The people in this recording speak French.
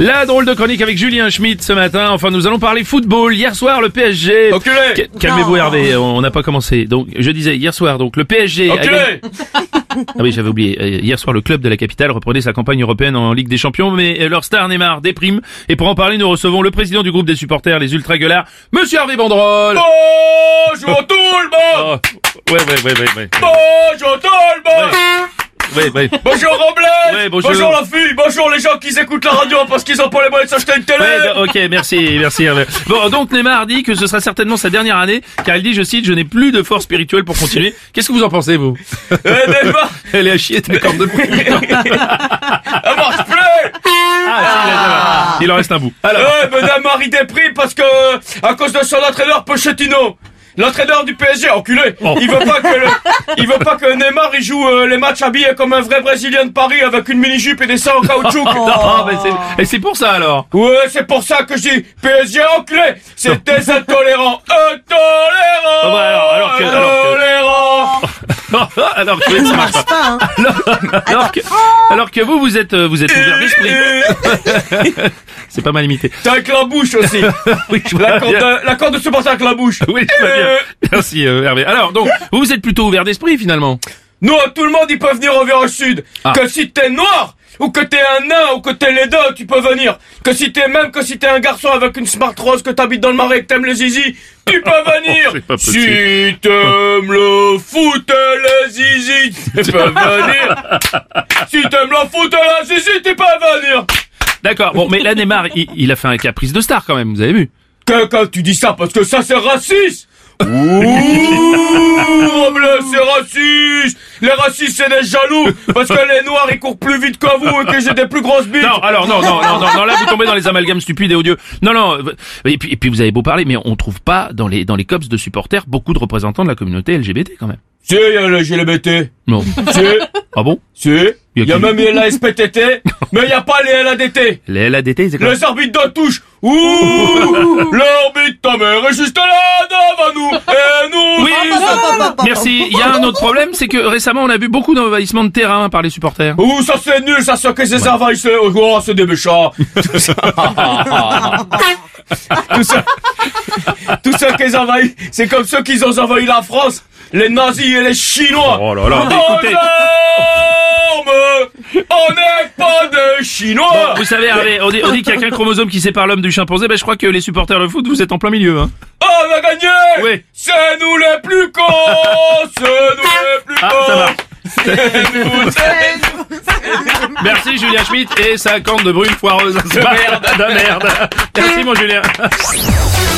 La drôle de chronique avec Julien Schmidt ce matin. Enfin, nous allons parler football. Hier soir, le PSG. Enculé Calmez-vous Hervé, on n'a pas commencé. Donc, je disais hier soir, donc le PSG. a Ah oui, j'avais oublié. Euh, Hier soir, le club de la capitale reprenait sa campagne européenne en Ligue des Champions, mais leur star Neymar déprime. Et pour en parler, nous recevons le président du groupe des supporters, les Ultra Gueulards, Monsieur Hervé Bandrol. Bonjour tout le monde Oh, ouais, ouais, ouais, ouais, ouais. Bonjour tout le monde Ouais, ouais. Bonjour Robles Ouais, bonjour. la fille Bonjour les gens qui écoutent la radio parce qu'ils ont pas les moyens de s'acheter une télé ok, merci, merci. Bon, donc Neymar dit que ce sera certainement sa dernière année, car il dit, je cite, je n'ai plus de force spirituelle pour continuer. Qu'est-ce que vous en pensez, vous? Eh, Neymar Elle est à chier ta corde de. Elle marche plus Ah. Il en reste un bout. Alors, mais Neymar il déprime parce que à cause de son entraîneur Pochettino L'entraîneur du PSG, enculé, Oh. il veut pas que le, il veut pas que Neymar il joue euh, les matchs habillé comme un vrai Brésilien de Paris avec une mini jupe et des seins en caoutchouc. non, mais c'est, et c'est pour ça alors? Ouais, c'est pour ça que je dis PSG enculé C'est des intolérants Intolérants Ah bah alors, alors que- alors que- Alors que ça marche pas. alors, alors que, alors que vous, vous êtes, euh, vous êtes ouvert d'esprit. C'est pas mal imité. T'as avec la bouche aussi Oui, je vois La corde la corde de supporter avec la bouche Oui, je vois bien. Merci euh, Hervé. Alors, donc, vous, vous êtes plutôt ouvert d'esprit finalement. Non, tout le monde il peut venir au Virage Sud Ah. Que si t'es noir ou que t'es un nain, ou que t'es les deux, tu peux venir. Que si t'es même que si t'es un garçon avec une smart rose, que t'habites dans le marais et que t'aimes les zizi, tu peux venir. C'est pas possible. si t'aimes le foot les zizi, tu peux venir. si t'aimes le foot les zizi, tu peux venir. D'accord. Bon, mais là, Neymar, il, il a fait un caprice de star quand même. Vous avez vu Que quand tu dis ça parce que ça c'est raciste Ouh, Robles, c'est raciste Les racistes c'est des jaloux Parce que les noirs ils courent plus vite que vous et que j'ai des plus grosses bites. Non, alors non, non, non, non, non, là vous tombez dans les amalgames stupides et odieux. Non, non. Et puis, et puis vous avez beau parler, mais on trouve pas dans les dans les cops de supporters beaucoup de représentants de la communauté LGBT quand même. Si, il y a le LGBT Non. Si, Ah bon? Si. Il y a même les SPTT Mais il y a pas les LADT Les LADT, c'est quoi? Les arbitres de touche. Ouh L'arbitre ta mère est juste là merci. Il y a un autre problème, c'est que récemment on a vu beaucoup d'envahissement de terrain par les supporters. Ouh, ça c'est nul, ça c'est que ces envahisseurs. Oh, c'est des méchants. Tout ça. tout ça. Tout ça qu'ils envahissent, c'est comme ceux qui ont envahi la France. Les nazis et les Chinois. Oh là là, écoutez. On n'est pas des Chinois. Vous savez, Hervé, on dit, on dit qu'il y a qu'un chromosome qui sépare l'homme du chimpanzé. Ben, je crois que les supporters de foot, vous êtes en plein milieu. Hein. On a gagné. Oui. C'est nous les plus cons. C'est nous les plus Ah, cons. ça marche. C'est nous, c'est nous. Merci Julien Schmitt et sa corne de brune foireuse. De merde. De merde. Merci mon Julien.